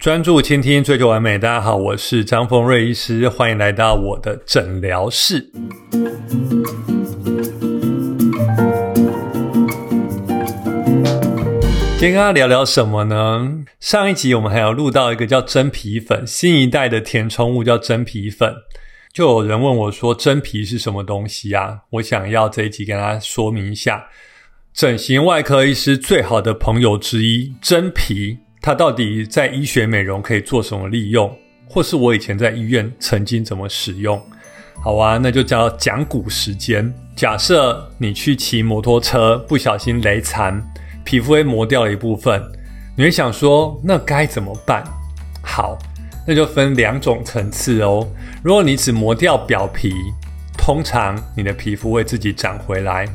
专注倾听，追求完美。大家好，我是张峰瑞医师，欢迎来到我的诊疗室。今天跟大家聊聊什么呢？上一集我们还有录到一个叫真皮粉，新一代的填充物叫真皮粉。就有人问我说：“真皮是什么东西啊？”我想要这一集跟大家说明一下，整形外科医师最好的朋友之一——真皮。它到底在医学美容可以做什么利用，或是我以前在医院曾经怎么使用？好啊，那就叫讲古时间。假设你去骑摩托车，不小心雷残，皮肤会磨掉了一部分，你会想说，那该怎么办？好，那就分两种层次哦。如果你只磨掉表皮，通常你的皮肤会自己长回来。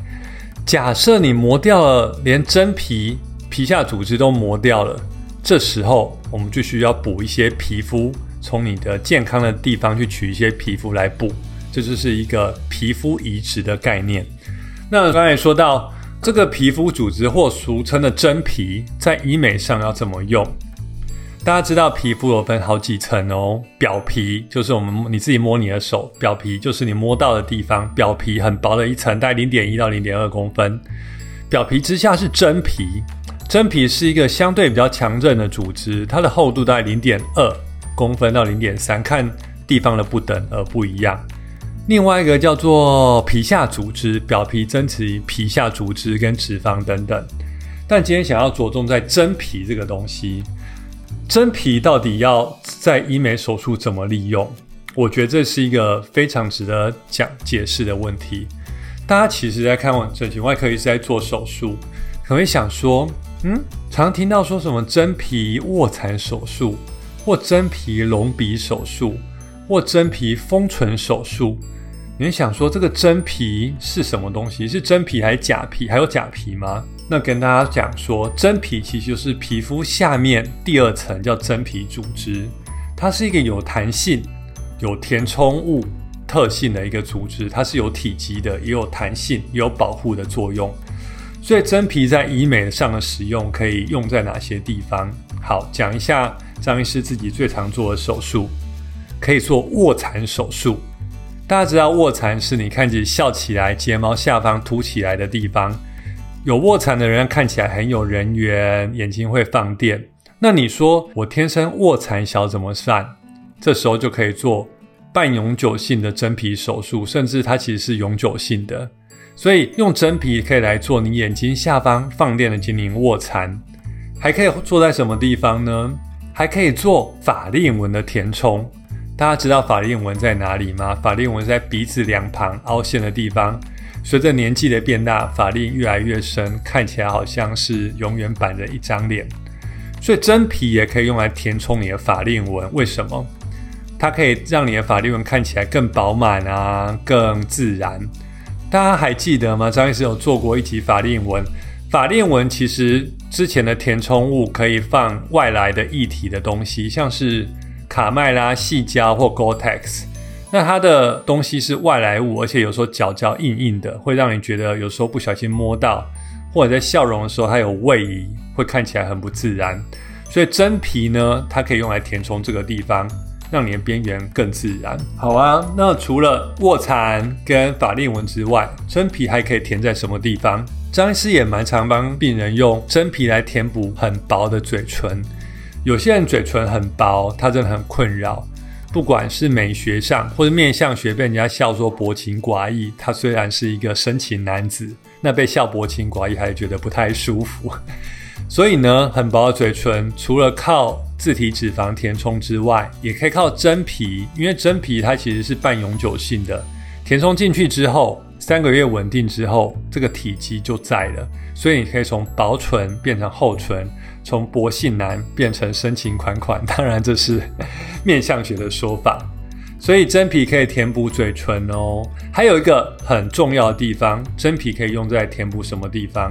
假设你磨掉了，连真皮、皮下组织都磨掉了。这时候，我们就需要补一些皮肤，从你的健康的地方去取一些皮肤来补，这就是一个皮肤移植的概念。那刚才说到这个皮肤组织或俗称的真皮，在医美上要怎么用？大家知道皮肤有分好几层哦，表皮就是我们你自己摸你的手，表皮就是你摸到的地方，表皮很薄的一层，大概零点一到零点二公分，表皮之下是真皮。真皮是一个相对比较强韧的组织，它的厚度大概零点二公分到零点三，看地方的不等而不一样。另外一个叫做皮下组织，表皮增殖皮下组织跟脂肪等等。但今天想要着重在真皮这个东西，真皮到底要在医美手术怎么利用？我觉得这是一个非常值得讲解释的问题。大家其实在看完整形外科医师在做手术，可能会想说。嗯，常听到说什么真皮卧蚕手术，或真皮隆鼻手术，或真皮丰唇手术。你想说这个真皮是什么东西？是真皮还是假皮？还有假皮吗？那跟大家讲说，真皮其实就是皮肤下面第二层叫真皮组织，它是一个有弹性、有填充物特性的一个组织，它是有体积的，也有弹性，也有保护的作用。所以真皮在医美上的使用可以用在哪些地方？好，讲一下张医师自己最常做的手术，可以做卧蚕手术。大家知道卧蚕是你看起笑起来睫毛下方凸起来的地方，有卧蚕的人看起来很有人缘，眼睛会放电。那你说我天生卧蚕小怎么算？这时候就可以做半永久性的真皮手术，甚至它其实是永久性的。所以用真皮可以来做你眼睛下方放电的精灵卧蚕，还可以做在什么地方呢？还可以做法令纹的填充。大家知道法令纹在哪里吗？法令纹在鼻子两旁凹陷的地方。随着年纪的变大，法令越来越深，看起来好像是永远板着一张脸。所以真皮也可以用来填充你的法令纹。为什么？它可以让你的法令纹看起来更饱满啊，更自然。大家还记得吗？张医师有做过一集法令纹。法令纹其实之前的填充物可以放外来的液体的东西，像是卡麦拉、细胶或 Gore-Tex。那它的东西是外来物，而且有时候角角硬硬的，会让你觉得有时候不小心摸到，或者在笑容的时候它有位移，会看起来很不自然。所以真皮呢，它可以用来填充这个地方。让你的边缘更自然。好啊，那除了卧蚕跟法令纹之外，真皮还可以填在什么地方？张医师也蛮常帮病人用真皮来填补很薄的嘴唇。有些人嘴唇很薄，他真的很困扰。不管是美学上或者面相学，被人家笑说薄情寡义。他虽然是一个深情男子，那被笑薄情寡义，还觉得不太舒服。所以呢，很薄的嘴唇，除了靠自体脂肪填充之外，也可以靠真皮，因为真皮它其实是半永久性的，填充进去之后，三个月稳定之后，这个体积就在了，所以你可以从薄唇变成厚唇，从薄性男变成深情款款。当然，这是 面相学的说法，所以真皮可以填补嘴唇哦。还有一个很重要的地方，真皮可以用在填补什么地方？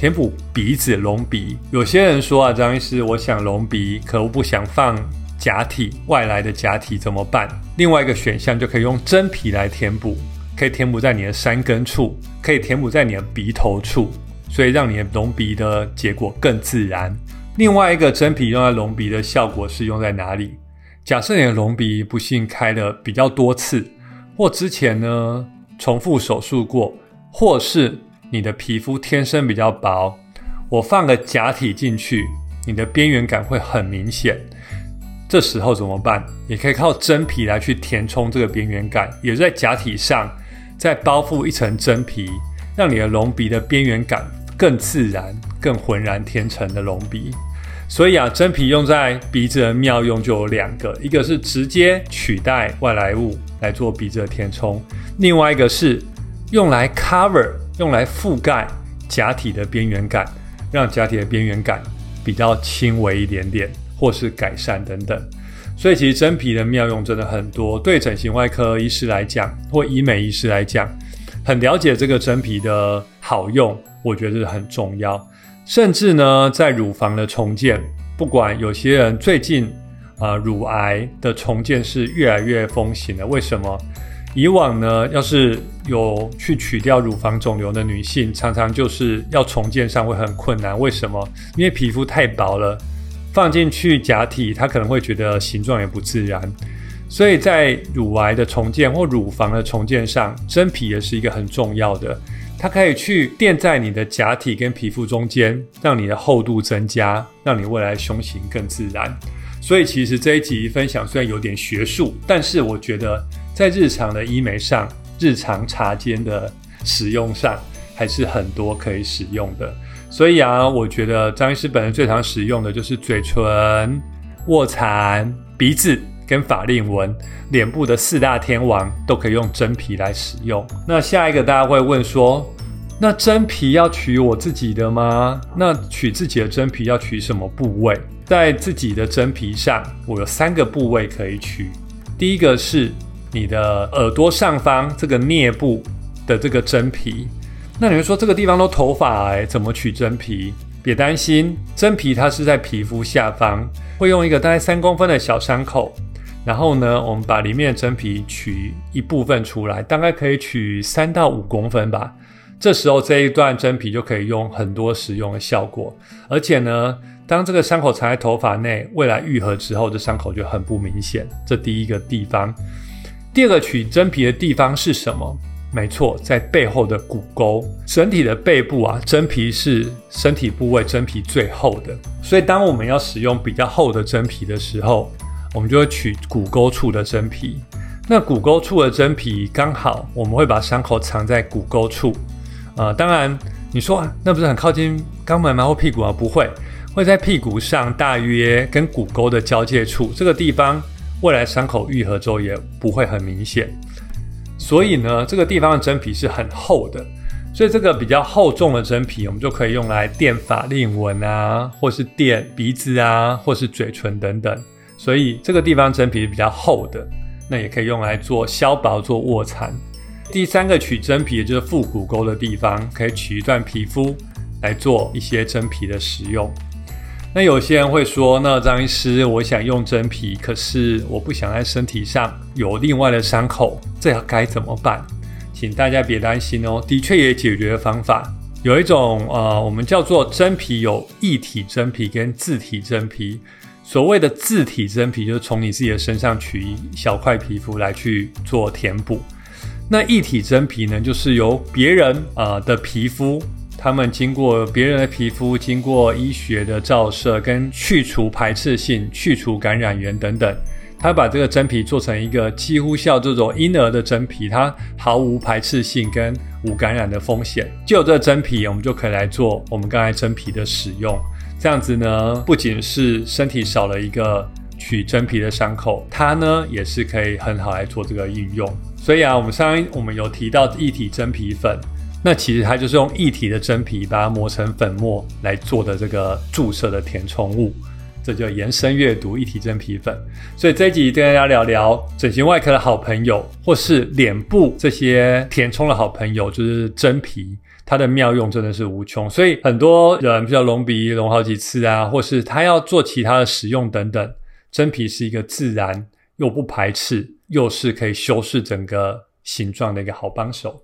填补鼻子隆鼻，有些人说啊，张医师，我想隆鼻，可我不想放假体，外来的假体怎么办？另外一个选项就可以用真皮来填补，可以填补在你的山根处，可以填补在你的鼻头处，所以让你的隆鼻的结果更自然。另外一个真皮用在隆鼻的效果是用在哪里？假设你的隆鼻不幸开的比较多次，或之前呢重复手术过，或是你的皮肤天生比较薄，我放个假体进去，你的边缘感会很明显。这时候怎么办？也可以靠真皮来去填充这个边缘感，也在假体上再包覆一层真皮，让你的隆鼻的边缘感更自然、更浑然天成的隆鼻。所以啊，真皮用在鼻子的妙用就有两个，一个是直接取代外来物来做鼻子的填充，另外一个是用来 cover，用来覆盖假体的边缘感，让假体的边缘感比较轻微一点点，或是改善等等。所以其实真皮的妙用真的很多，对整形外科医师来讲，或医美医师来讲，很了解这个真皮的好用，我觉得很重要。甚至呢，在乳房的重建，不管有些人最近啊，乳癌的重建是越来越风行了。为什么？以往呢，要是有去取掉乳房肿瘤的女性，常常就是要重建上会很困难。为什么？因为皮肤太薄了，放进去假体，她可能会觉得形状也不自然。所以在乳癌的重建或乳房的重建上，真皮也是一个很重要的。它可以去垫在你的假体跟皮肤中间，让你的厚度增加，让你未来胸型更自然。所以其实这一集分享虽然有点学术，但是我觉得在日常的医美上、日常茶间的使用上，还是很多可以使用的。所以啊，我觉得张医师本人最常使用的就是嘴唇、卧蚕、鼻子。跟法令纹、脸部的四大天王都可以用真皮来使用。那下一个大家会问说，那真皮要取我自己的吗？那取自己的真皮要取什么部位？在自己的真皮上，我有三个部位可以取。第一个是你的耳朵上方这个颞部的这个真皮。那你会说这个地方都头发哎，怎么取真皮？别担心，真皮它是在皮肤下方，会用一个大概三公分的小伤口。然后呢，我们把里面的真皮取一部分出来，大概可以取三到五公分吧。这时候这一段真皮就可以用很多使用的效果。而且呢，当这个伤口藏在头发内，未来愈合之后，这伤口就很不明显。这第一个地方。第二个取真皮的地方是什么？没错，在背后的骨沟。整体的背部啊，真皮是身体部位真皮最厚的。所以当我们要使用比较厚的真皮的时候，我们就会取骨沟处的真皮，那骨沟处的真皮刚好我们会把伤口藏在骨沟处，呃，当然你说啊那不是很靠近肛门吗或屁股啊？不会，会在屁股上大约跟骨沟的交界处，这个地方未来伤口愈合之后也不会很明显，所以呢，这个地方的真皮是很厚的，所以这个比较厚重的真皮，我们就可以用来垫法令纹啊，或是垫鼻子啊，或是嘴唇等等。所以这个地方真皮比较厚的，那也可以用来做削薄、做卧蚕。第三个取真皮的就是腹股沟的地方，可以取一段皮肤来做一些真皮的使用。那有些人会说，那张医师，我想用真皮，可是我不想在身体上有另外的伤口，这要该怎么办？请大家别担心哦，的确也解决方法。有一种呃，我们叫做真皮，有异体真皮跟自体真皮。所谓的自体真皮，就是从你自己的身上取一小块皮肤来去做填补。那异体真皮呢，就是由别人啊的皮肤，他们经过别人的皮肤，经过医学的照射跟去除排斥性、去除感染源等等，他把这个真皮做成一个几乎像这种婴儿的真皮，它毫无排斥性跟无感染的风险。就有这真皮，我们就可以来做我们刚才真皮的使用。这样子呢，不仅是身体少了一个取真皮的伤口，它呢也是可以很好来做这个应用。所以啊，我们上一我们有提到一体真皮粉，那其实它就是用一体的真皮把它磨成粉末来做的这个注射的填充物，这就延伸阅读一体真皮粉。所以这一集跟大家聊聊整形外科的好朋友，或是脸部这些填充的好朋友，就是真皮。它的妙用真的是无穷，所以很多人比较隆鼻隆好几次啊，或是他要做其他的使用等等，真皮是一个自然又不排斥，又是可以修饰整个形状的一个好帮手。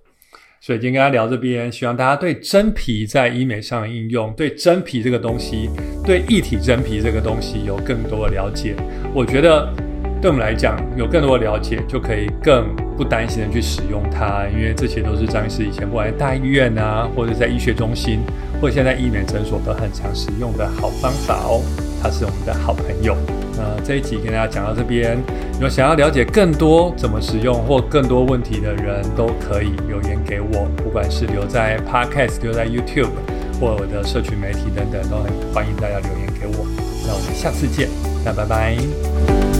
所以今天跟大家聊这边，希望大家对真皮在医美上的应用，对真皮这个东西，对一体真皮这个东西有更多的了解。我觉得对我们来讲，有更多的了解，就可以更不担心的去使用它，因为这些都是张医师以前不管在大医院啊，或者在医学中心，或者现在医美诊所都很常使用的好方法哦。他是我们的好朋友。那这一集跟大家讲到这边，有想要了解更多怎么使用或更多问题的人，都可以留言给我，不管是留在 Podcast、留在 YouTube 或我的社群媒体等等，都很欢迎大家留言给我。那我们下次见，那拜拜。